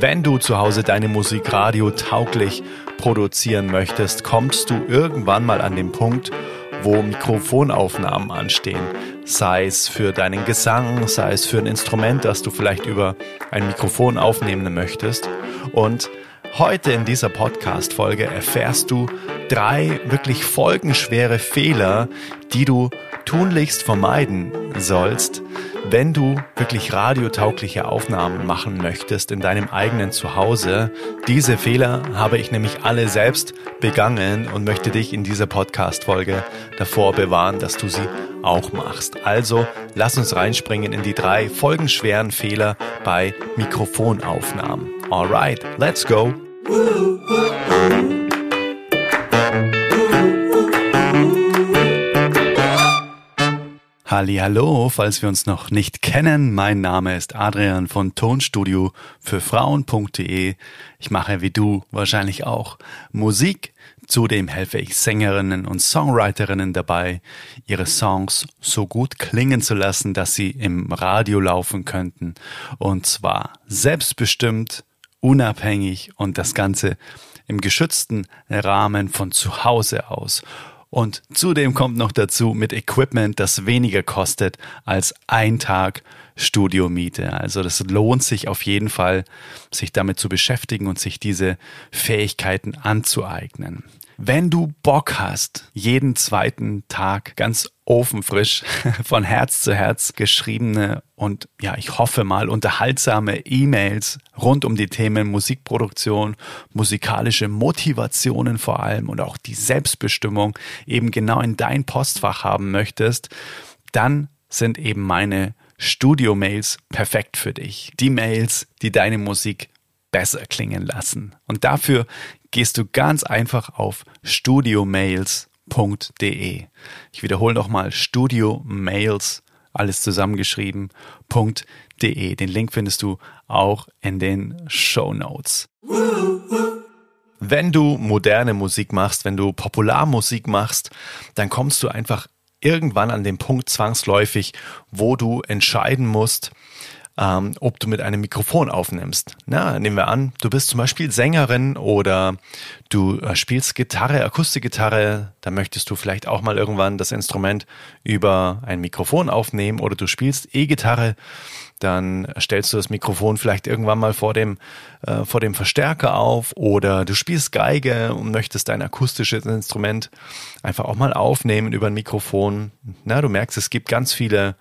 Wenn du zu Hause deine Musik radio tauglich produzieren möchtest, kommst du irgendwann mal an den Punkt, wo Mikrofonaufnahmen anstehen. Sei es für deinen Gesang, sei es für ein Instrument, das du vielleicht über ein Mikrofon aufnehmen möchtest. Und heute in dieser Podcast-Folge erfährst du drei wirklich folgenschwere Fehler, die du tunlichst vermeiden sollst, wenn du wirklich radiotaugliche Aufnahmen machen möchtest in deinem eigenen Zuhause, diese Fehler habe ich nämlich alle selbst begangen und möchte dich in dieser Podcast-Folge davor bewahren, dass du sie auch machst. Also lass uns reinspringen in die drei folgenschweren Fehler bei Mikrofonaufnahmen. Alright, let's go! Hallo, falls wir uns noch nicht kennen, mein Name ist Adrian von Tonstudio für Frauen.de. Ich mache wie du wahrscheinlich auch Musik. Zudem helfe ich Sängerinnen und Songwriterinnen dabei, ihre Songs so gut klingen zu lassen, dass sie im Radio laufen könnten. Und zwar selbstbestimmt, unabhängig und das Ganze im geschützten Rahmen von zu Hause aus. Und zudem kommt noch dazu mit Equipment, das weniger kostet als ein Tag Studiomiete. Also das lohnt sich auf jeden Fall, sich damit zu beschäftigen und sich diese Fähigkeiten anzueignen. Wenn du Bock hast, jeden zweiten Tag ganz ofenfrisch von Herz zu Herz geschriebene und ja, ich hoffe mal unterhaltsame E-Mails rund um die Themen Musikproduktion, musikalische Motivationen vor allem und auch die Selbstbestimmung eben genau in dein Postfach haben möchtest, dann sind eben meine Studio-Mails perfekt für dich. Die Mails, die deine Musik besser klingen lassen. Und dafür gehst du ganz einfach auf studiomails.de. Ich wiederhole nochmal studiomails, alles zusammengeschrieben.de. Den Link findest du auch in den Show Notes. Wenn du moderne Musik machst, wenn du Popularmusik machst, dann kommst du einfach irgendwann an den Punkt zwangsläufig, wo du entscheiden musst, ähm, ob du mit einem Mikrofon aufnimmst. Na, nehmen wir an, du bist zum Beispiel Sängerin oder du äh, spielst Gitarre, Akustikgitarre, dann möchtest du vielleicht auch mal irgendwann das Instrument über ein Mikrofon aufnehmen oder du spielst E-Gitarre, dann stellst du das Mikrofon vielleicht irgendwann mal vor dem, äh, vor dem Verstärker auf oder du spielst Geige und möchtest dein akustisches Instrument einfach auch mal aufnehmen über ein Mikrofon. Na, du merkst, es gibt ganz viele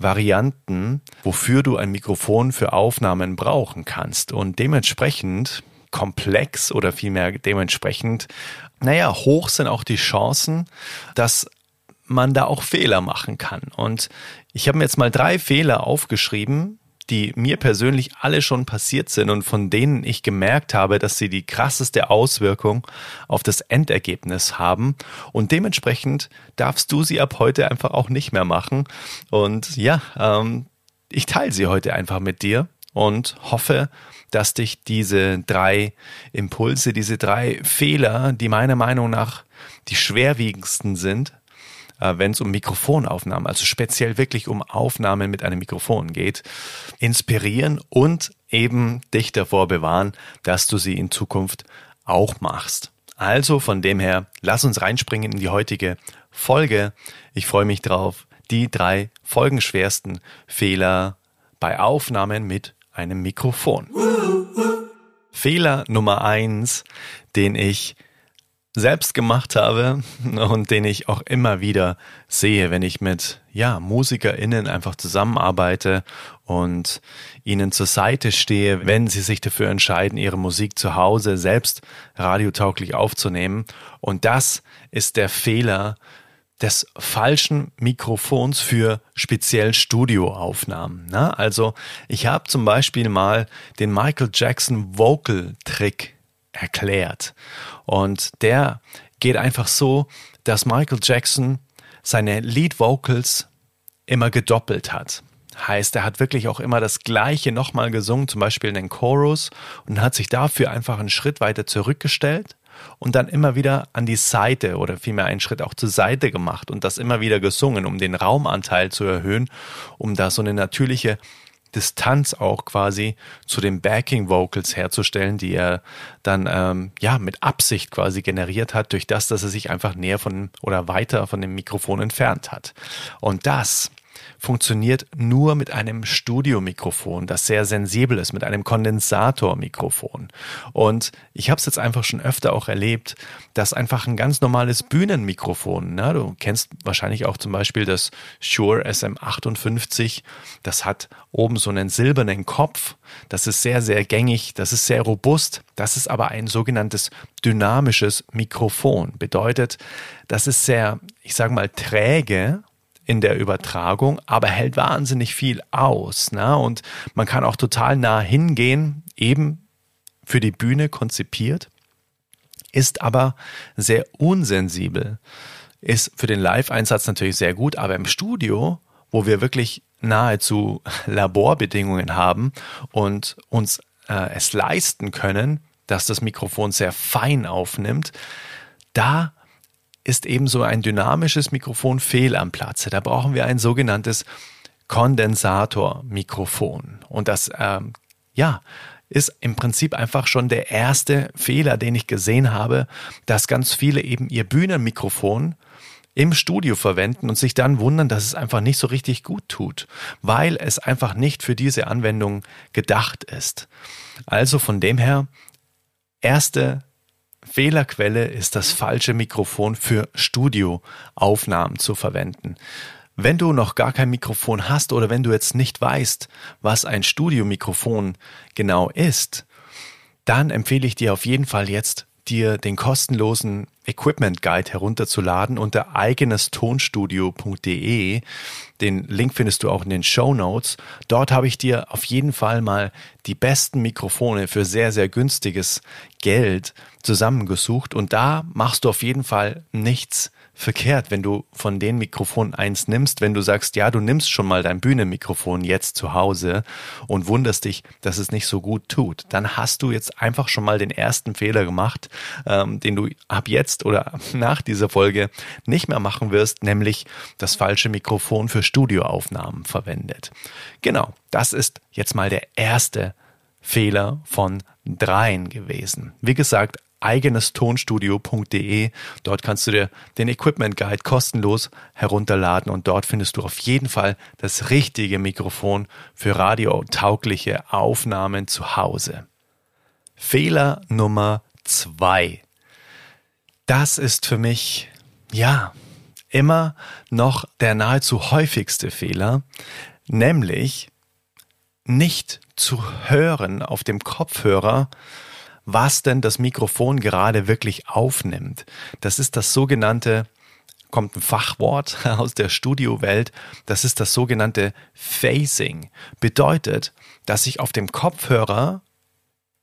Varianten, wofür du ein Mikrofon für Aufnahmen brauchen kannst. Und dementsprechend komplex oder vielmehr dementsprechend, naja, hoch sind auch die Chancen, dass man da auch Fehler machen kann. Und ich habe mir jetzt mal drei Fehler aufgeschrieben, die mir persönlich alle schon passiert sind und von denen ich gemerkt habe, dass sie die krasseste Auswirkung auf das Endergebnis haben. Und dementsprechend darfst du sie ab heute einfach auch nicht mehr machen. Und ja, ähm, ich teile sie heute einfach mit dir und hoffe, dass dich diese drei Impulse, diese drei Fehler, die meiner Meinung nach die schwerwiegendsten sind, äh, wenn es um Mikrofonaufnahmen, also speziell wirklich um Aufnahmen mit einem Mikrofon geht, inspirieren und eben dich davor bewahren, dass du sie in Zukunft auch machst. Also von dem her, lass uns reinspringen in die heutige Folge. Ich freue mich drauf, die drei folgenschwersten Fehler bei Aufnahmen mit einem Mikrofon. Fehler Nummer eins, den ich selbst gemacht habe und den ich auch immer wieder sehe, wenn ich mit ja, MusikerInnen einfach zusammenarbeite und ihnen zur Seite stehe, wenn sie sich dafür entscheiden, ihre Musik zu Hause selbst radiotauglich aufzunehmen. Und das ist der Fehler des falschen Mikrofons für speziell Studioaufnahmen. Ne? Also ich habe zum Beispiel mal den Michael Jackson Vocal Trick erklärt. Und der geht einfach so, dass Michael Jackson seine Lead Vocals immer gedoppelt hat. Heißt, er hat wirklich auch immer das Gleiche nochmal gesungen, zum Beispiel in den Chorus und hat sich dafür einfach einen Schritt weiter zurückgestellt und dann immer wieder an die Seite oder vielmehr einen Schritt auch zur Seite gemacht und das immer wieder gesungen, um den Raumanteil zu erhöhen, um da so eine natürliche Distanz auch quasi zu den Backing Vocals herzustellen, die er dann ähm, ja mit Absicht quasi generiert hat, durch das, dass er sich einfach näher von oder weiter von dem Mikrofon entfernt hat. Und das funktioniert nur mit einem Studiomikrofon, das sehr sensibel ist, mit einem Kondensatormikrofon. Und ich habe es jetzt einfach schon öfter auch erlebt, dass einfach ein ganz normales Bühnenmikrofon, ne, du kennst wahrscheinlich auch zum Beispiel das Shure SM58, das hat oben so einen silbernen Kopf, das ist sehr, sehr gängig, das ist sehr robust, das ist aber ein sogenanntes dynamisches Mikrofon. Bedeutet, das ist sehr, ich sage mal, träge in der Übertragung, aber hält wahnsinnig viel aus. Ne? Und man kann auch total nah hingehen, eben für die Bühne konzipiert, ist aber sehr unsensibel. Ist für den Live-Einsatz natürlich sehr gut, aber im Studio, wo wir wirklich nahezu Laborbedingungen haben und uns äh, es leisten können, dass das Mikrofon sehr fein aufnimmt, da ist ebenso ein dynamisches Mikrofon fehl am Platze. Da brauchen wir ein sogenanntes Kondensatormikrofon. Und das, ähm, ja, ist im Prinzip einfach schon der erste Fehler, den ich gesehen habe, dass ganz viele eben ihr Bühnenmikrofon im Studio verwenden und sich dann wundern, dass es einfach nicht so richtig gut tut, weil es einfach nicht für diese Anwendung gedacht ist. Also von dem her, erste Fehlerquelle ist das falsche Mikrofon für Studioaufnahmen zu verwenden. Wenn du noch gar kein Mikrofon hast oder wenn du jetzt nicht weißt, was ein Studiomikrofon genau ist, dann empfehle ich dir auf jeden Fall jetzt dir den kostenlosen Equipment Guide herunterzuladen unter eigenestonstudio.de. Den Link findest du auch in den Show Notes. Dort habe ich dir auf jeden Fall mal die besten Mikrofone für sehr, sehr günstiges Geld zusammengesucht und da machst du auf jeden Fall nichts verkehrt, wenn du von den Mikrofonen eins nimmst, wenn du sagst, ja, du nimmst schon mal dein Bühnenmikrofon jetzt zu Hause und wunderst dich, dass es nicht so gut tut, dann hast du jetzt einfach schon mal den ersten Fehler gemacht, ähm, den du ab jetzt oder nach dieser Folge nicht mehr machen wirst, nämlich das falsche Mikrofon für Studioaufnahmen verwendet. Genau, das ist jetzt mal der erste Fehler von dreien gewesen. Wie gesagt, eigenestonstudio.de. Dort kannst du dir den Equipment Guide kostenlos herunterladen und dort findest du auf jeden Fall das richtige Mikrofon für radiotaugliche Aufnahmen zu Hause. Fehler Nummer zwei. Das ist für mich, ja, immer noch der nahezu häufigste Fehler, nämlich nicht zu hören auf dem Kopfhörer, was denn das Mikrofon gerade wirklich aufnimmt. Das ist das sogenannte, kommt ein Fachwort aus der Studiowelt, das ist das sogenannte Phasing. Bedeutet, dass ich auf dem Kopfhörer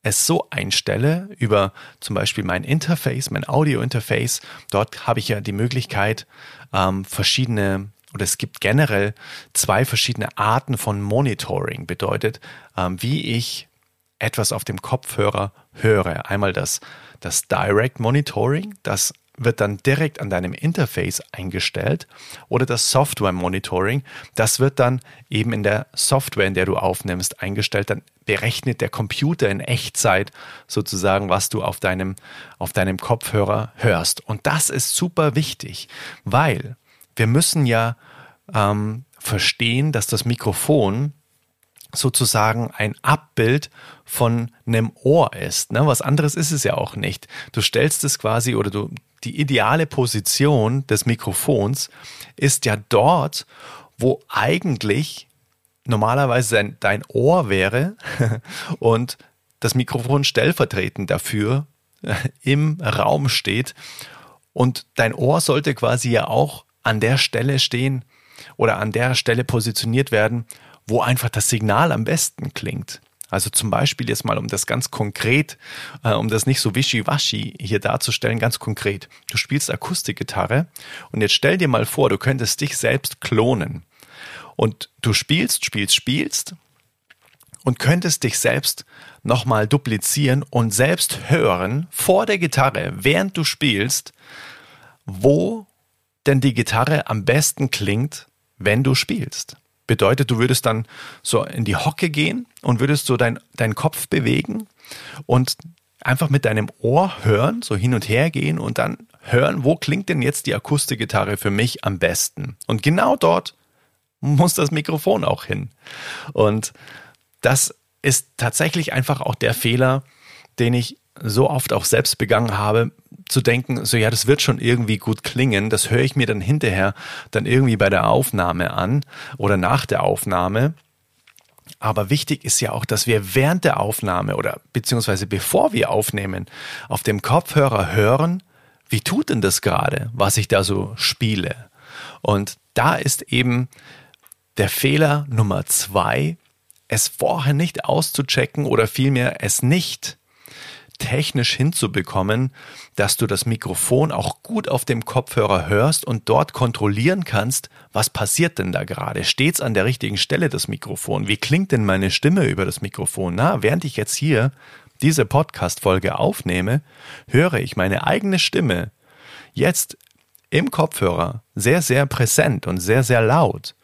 es so einstelle über zum Beispiel mein Interface, mein Audio-Interface. Dort habe ich ja die Möglichkeit, ähm, verschiedene oder es gibt generell zwei verschiedene Arten von Monitoring. Bedeutet, ähm, wie ich etwas auf dem Kopfhörer höre. Einmal das, das Direct Monitoring, das wird dann direkt an deinem Interface eingestellt oder das Software Monitoring, das wird dann eben in der Software, in der du aufnimmst, eingestellt. Dann berechnet der Computer in Echtzeit sozusagen, was du auf deinem, auf deinem Kopfhörer hörst. Und das ist super wichtig, weil wir müssen ja ähm, verstehen, dass das Mikrofon sozusagen ein Abbild von einem Ohr ist. Ne? Was anderes ist es ja auch nicht. Du stellst es quasi oder du, die ideale Position des Mikrofons ist ja dort, wo eigentlich normalerweise dein, dein Ohr wäre und das Mikrofon stellvertretend dafür im Raum steht. Und dein Ohr sollte quasi ja auch an der Stelle stehen oder an der Stelle positioniert werden, wo einfach das Signal am besten klingt. Also zum Beispiel jetzt mal, um das ganz konkret, äh, um das nicht so wischiwaschi hier darzustellen, ganz konkret. Du spielst Akustikgitarre und jetzt stell dir mal vor, du könntest dich selbst klonen. Und du spielst, spielst, spielst und könntest dich selbst nochmal duplizieren und selbst hören vor der Gitarre, während du spielst, wo denn die Gitarre am besten klingt, wenn du spielst. Bedeutet, du würdest dann so in die Hocke gehen und würdest so dein, deinen Kopf bewegen und einfach mit deinem Ohr hören, so hin und her gehen und dann hören, wo klingt denn jetzt die Akustikgitarre für mich am besten. Und genau dort muss das Mikrofon auch hin. Und das ist tatsächlich einfach auch der Fehler, den ich so oft auch selbst begangen habe, zu denken, so ja, das wird schon irgendwie gut klingen, das höre ich mir dann hinterher dann irgendwie bei der Aufnahme an oder nach der Aufnahme. Aber wichtig ist ja auch, dass wir während der Aufnahme oder beziehungsweise bevor wir aufnehmen, auf dem Kopfhörer hören, wie tut denn das gerade, was ich da so spiele? Und da ist eben der Fehler Nummer zwei, es vorher nicht auszuchecken oder vielmehr es nicht technisch hinzubekommen, dass du das Mikrofon auch gut auf dem Kopfhörer hörst und dort kontrollieren kannst, was passiert denn da gerade? Steht's an der richtigen Stelle das Mikrofon? Wie klingt denn meine Stimme über das Mikrofon? Na, während ich jetzt hier diese Podcast-Folge aufnehme, höre ich meine eigene Stimme jetzt im Kopfhörer sehr, sehr präsent und sehr, sehr laut.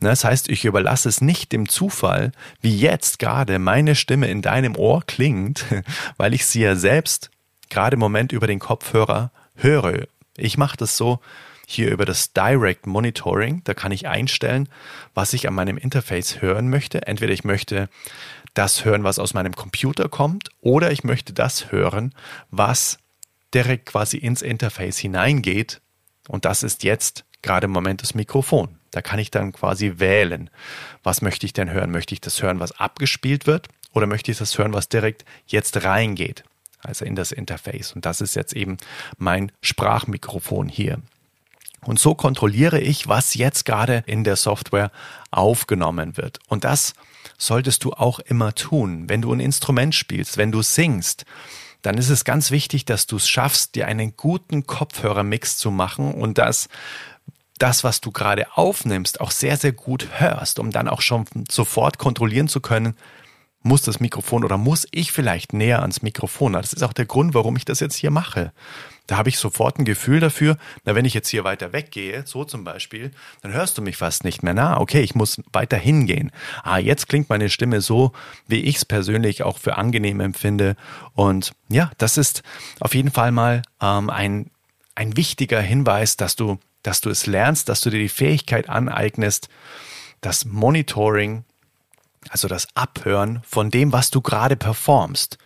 Ne, das heißt, ich überlasse es nicht dem Zufall, wie jetzt gerade meine Stimme in deinem Ohr klingt, weil ich sie ja selbst gerade im Moment über den Kopfhörer höre. Ich mache das so hier über das Direct Monitoring. Da kann ich einstellen, was ich an meinem Interface hören möchte. Entweder ich möchte das hören, was aus meinem Computer kommt, oder ich möchte das hören, was direkt quasi ins Interface hineingeht. Und das ist jetzt gerade im Moment das Mikrofon. Da kann ich dann quasi wählen, was möchte ich denn hören? Möchte ich das hören, was abgespielt wird oder möchte ich das hören, was direkt jetzt reingeht? Also in das Interface. Und das ist jetzt eben mein Sprachmikrofon hier. Und so kontrolliere ich, was jetzt gerade in der Software aufgenommen wird. Und das solltest du auch immer tun, wenn du ein Instrument spielst, wenn du singst dann ist es ganz wichtig, dass du es schaffst, dir einen guten Kopfhörermix zu machen und dass das, was du gerade aufnimmst, auch sehr, sehr gut hörst, um dann auch schon sofort kontrollieren zu können, muss das Mikrofon oder muss ich vielleicht näher ans Mikrofon? Das ist auch der Grund, warum ich das jetzt hier mache. Da habe ich sofort ein Gefühl dafür, na, wenn ich jetzt hier weiter weggehe, so zum Beispiel, dann hörst du mich fast nicht mehr. Na, okay, ich muss weiter hingehen. Ah, jetzt klingt meine Stimme so, wie ich es persönlich auch für angenehm empfinde. Und ja, das ist auf jeden Fall mal ähm, ein, ein wichtiger Hinweis, dass du dass du es lernst, dass du dir die Fähigkeit aneignest, das Monitoring, also das Abhören von dem, was du gerade performst,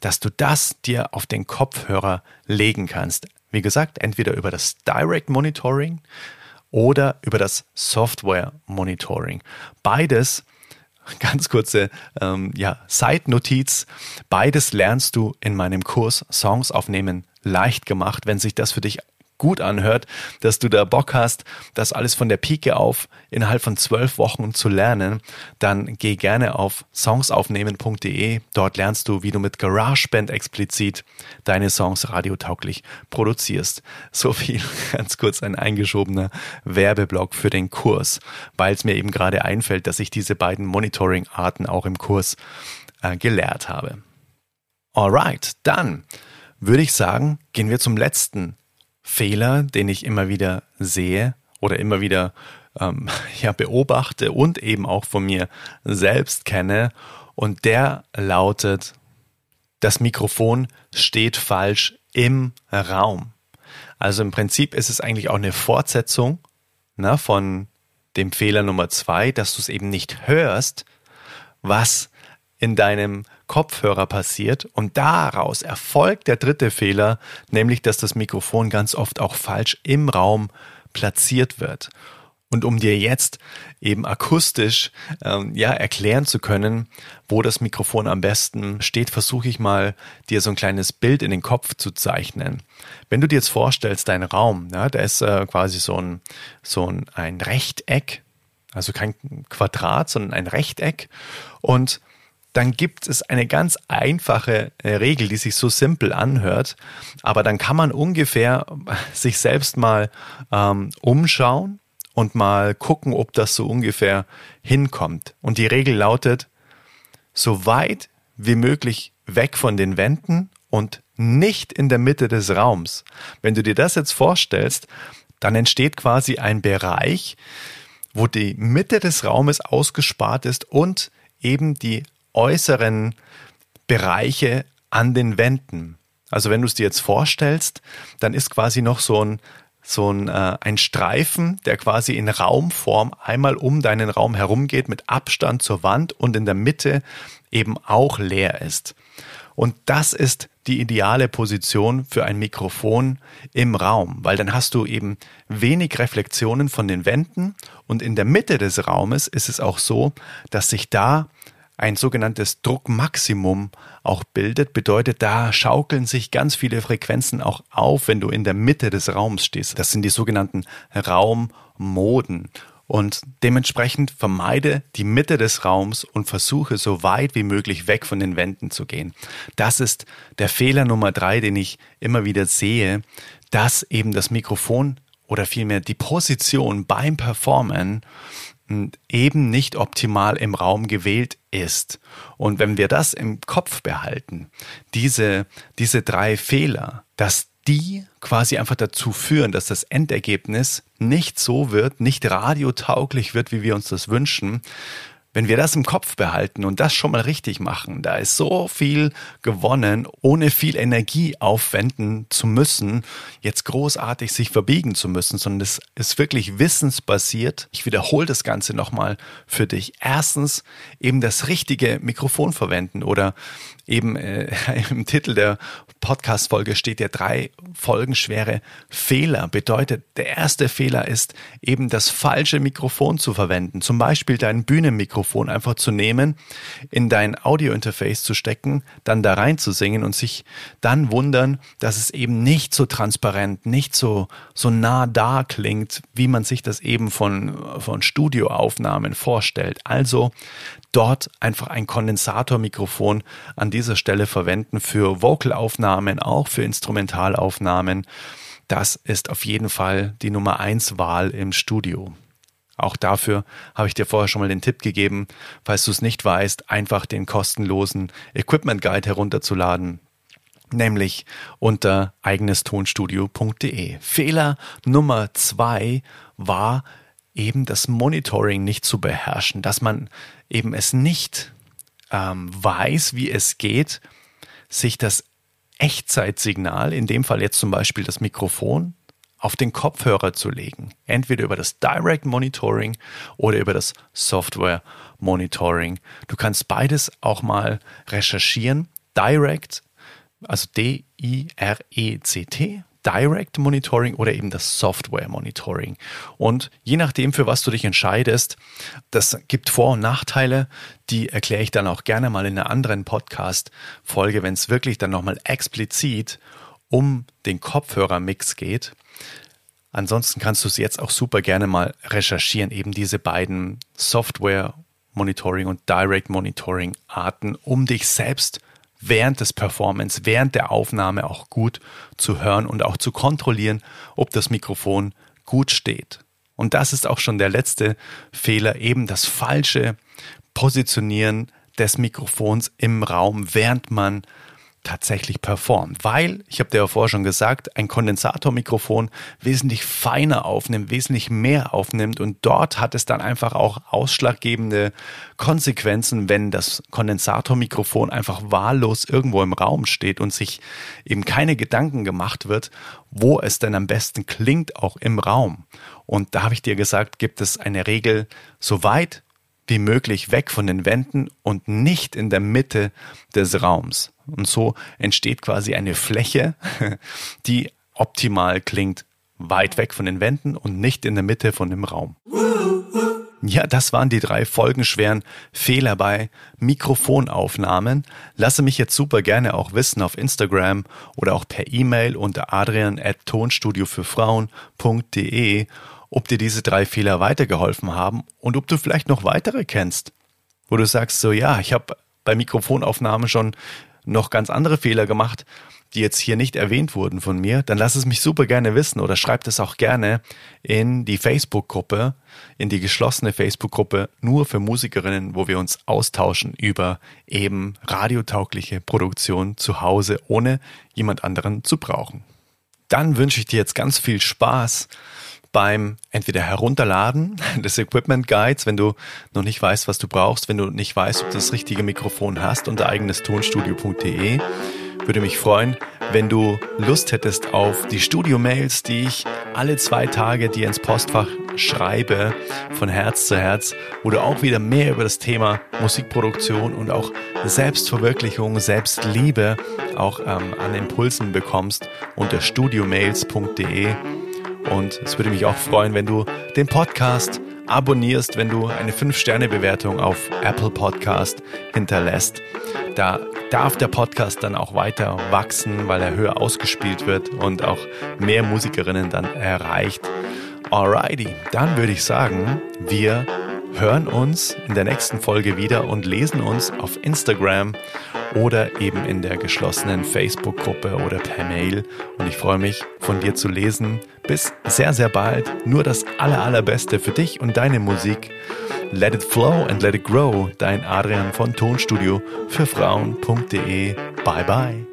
dass du das dir auf den Kopfhörer legen kannst. Wie gesagt, entweder über das Direct Monitoring oder über das Software Monitoring. Beides Ganz kurze ähm, ja, Side-Notiz. Beides lernst du in meinem Kurs Songs aufnehmen leicht gemacht. Wenn sich das für dich gut anhört, dass du da Bock hast, das alles von der Pike auf innerhalb von zwölf Wochen zu lernen, dann geh gerne auf songsaufnehmen.de. Dort lernst du, wie du mit GarageBand explizit deine Songs radiotauglich produzierst. So viel ganz kurz ein eingeschobener Werbeblock für den Kurs, weil es mir eben gerade einfällt, dass ich diese beiden Monitoring-Arten auch im Kurs äh, gelehrt habe. Alright, dann würde ich sagen, gehen wir zum letzten Fehler, den ich immer wieder sehe oder immer wieder ähm, ja, beobachte und eben auch von mir selbst kenne. Und der lautet, das Mikrofon steht falsch im Raum. Also im Prinzip ist es eigentlich auch eine Fortsetzung ne, von dem Fehler Nummer zwei, dass du es eben nicht hörst, was in deinem Kopfhörer passiert und daraus erfolgt der dritte Fehler, nämlich dass das Mikrofon ganz oft auch falsch im Raum platziert wird. Und um dir jetzt eben akustisch ähm, ja erklären zu können, wo das Mikrofon am besten steht, versuche ich mal dir so ein kleines Bild in den Kopf zu zeichnen. Wenn du dir jetzt vorstellst, dein Raum, ja, da ist äh, quasi so ein so ein, ein Rechteck, also kein Quadrat, sondern ein Rechteck und dann gibt es eine ganz einfache äh, Regel, die sich so simpel anhört, aber dann kann man ungefähr sich selbst mal ähm, umschauen und mal gucken, ob das so ungefähr hinkommt. Und die Regel lautet, so weit wie möglich weg von den Wänden und nicht in der Mitte des Raums. Wenn du dir das jetzt vorstellst, dann entsteht quasi ein Bereich, wo die Mitte des Raumes ausgespart ist und eben die äußeren Bereiche an den Wänden. Also wenn du es dir jetzt vorstellst, dann ist quasi noch so ein so ein, äh, ein Streifen, der quasi in Raumform einmal um deinen Raum herumgeht mit Abstand zur Wand und in der Mitte eben auch leer ist. Und das ist die ideale Position für ein Mikrofon im Raum, weil dann hast du eben wenig Reflexionen von den Wänden und in der Mitte des Raumes ist es auch so, dass sich da ein sogenanntes Druckmaximum auch bildet, bedeutet, da schaukeln sich ganz viele Frequenzen auch auf, wenn du in der Mitte des Raums stehst. Das sind die sogenannten Raummoden. Und dementsprechend vermeide die Mitte des Raums und versuche so weit wie möglich weg von den Wänden zu gehen. Das ist der Fehler Nummer drei, den ich immer wieder sehe, dass eben das Mikrofon oder vielmehr die Position beim Performen eben nicht optimal im Raum gewählt ist. Und wenn wir das im Kopf behalten, diese, diese drei Fehler, dass die quasi einfach dazu führen, dass das Endergebnis nicht so wird, nicht radiotauglich wird, wie wir uns das wünschen, wenn wir das im Kopf behalten und das schon mal richtig machen, da ist so viel gewonnen, ohne viel Energie aufwenden zu müssen, jetzt großartig sich verbiegen zu müssen, sondern es ist wirklich wissensbasiert. Ich wiederhole das Ganze nochmal für dich. Erstens eben das richtige Mikrofon verwenden oder eben äh, im Titel der Podcast-Folge steht ja drei folgenschwere Fehler. Bedeutet, der erste Fehler ist eben das falsche Mikrofon zu verwenden. Zum Beispiel dein Bühnenmikrofon einfach zu nehmen, in dein Audio-Interface zu stecken, dann da rein zu singen und sich dann wundern, dass es eben nicht so transparent, nicht so, so nah da klingt, wie man sich das eben von, von Studioaufnahmen vorstellt. Also dort einfach ein Kondensatormikrofon an dieser Stelle verwenden für Vocalaufnahmen, auch für Instrumentalaufnahmen. Das ist auf jeden Fall die Nummer eins Wahl im Studio. Auch dafür habe ich dir vorher schon mal den Tipp gegeben, falls du es nicht weißt, einfach den kostenlosen Equipment Guide herunterzuladen nämlich unter eigenestonstudio.de. Fehler Nummer zwei war eben das Monitoring nicht zu beherrschen, dass man eben es nicht ähm, weiß, wie es geht, sich das Echtzeitsignal, in dem Fall jetzt zum Beispiel das Mikrofon, auf den Kopfhörer zu legen. Entweder über das Direct Monitoring oder über das Software Monitoring. Du kannst beides auch mal recherchieren. Direct, also D-I-R-E-C-T, Direct Monitoring oder eben das Software Monitoring. Und je nachdem, für was du dich entscheidest, das gibt Vor- und Nachteile, die erkläre ich dann auch gerne mal in einer anderen Podcast-Folge, wenn es wirklich dann nochmal explizit um den Kopfhörermix geht. Ansonsten kannst du es jetzt auch super gerne mal recherchieren, eben diese beiden Software Monitoring und Direct Monitoring Arten, um dich selbst zu während des Performance, während der Aufnahme auch gut zu hören und auch zu kontrollieren, ob das Mikrofon gut steht. Und das ist auch schon der letzte Fehler, eben das falsche Positionieren des Mikrofons im Raum, während man tatsächlich performt. Weil, ich habe dir ja vorher schon gesagt, ein Kondensatormikrofon wesentlich feiner aufnimmt, wesentlich mehr aufnimmt und dort hat es dann einfach auch ausschlaggebende Konsequenzen, wenn das Kondensatormikrofon einfach wahllos irgendwo im Raum steht und sich eben keine Gedanken gemacht wird, wo es denn am besten klingt, auch im Raum. Und da habe ich dir gesagt, gibt es eine Regel, so weit wie möglich weg von den Wänden und nicht in der Mitte des Raums. Und so entsteht quasi eine Fläche, die optimal klingt, weit weg von den Wänden und nicht in der Mitte von dem Raum. Ja, das waren die drei folgenschweren Fehler bei Mikrofonaufnahmen. Lasse mich jetzt super gerne auch wissen auf Instagram oder auch per E-Mail unter adrian at tonstudiofürfrauen.de, ob dir diese drei Fehler weitergeholfen haben und ob du vielleicht noch weitere kennst, wo du sagst so, ja, ich habe bei Mikrofonaufnahmen schon noch ganz andere Fehler gemacht, die jetzt hier nicht erwähnt wurden von mir, dann lass es mich super gerne wissen oder schreib es auch gerne in die Facebook-Gruppe, in die geschlossene Facebook-Gruppe nur für Musikerinnen, wo wir uns austauschen über eben radiotaugliche Produktion zu Hause, ohne jemand anderen zu brauchen. dann wünsche ich dir jetzt ganz viel Spaß beim entweder Herunterladen des Equipment Guides, wenn du noch nicht weißt, was du brauchst, wenn du nicht weißt, ob du das richtige Mikrofon hast, unter eigenes Tonstudio.de. Würde mich freuen, wenn du Lust hättest auf die Studio-Mails, die ich alle zwei Tage dir ins Postfach schreibe, von Herz zu Herz, wo du auch wieder mehr über das Thema Musikproduktion und auch Selbstverwirklichung, Selbstliebe auch ähm, an Impulsen bekommst unter studiomails.de. Und es würde mich auch freuen, wenn du den Podcast abonnierst, wenn du eine 5-Sterne-Bewertung auf Apple Podcast hinterlässt. Da darf der Podcast dann auch weiter wachsen, weil er höher ausgespielt wird und auch mehr Musikerinnen dann erreicht. Alrighty, dann würde ich sagen, wir hören uns in der nächsten Folge wieder und lesen uns auf Instagram oder eben in der geschlossenen Facebook-Gruppe oder per Mail. Und ich freue mich, von dir zu lesen. Bis sehr, sehr bald. Nur das aller, allerbeste für dich und deine Musik. Let it flow and let it grow. Dein Adrian von Tonstudio für Frauen.de. Bye bye.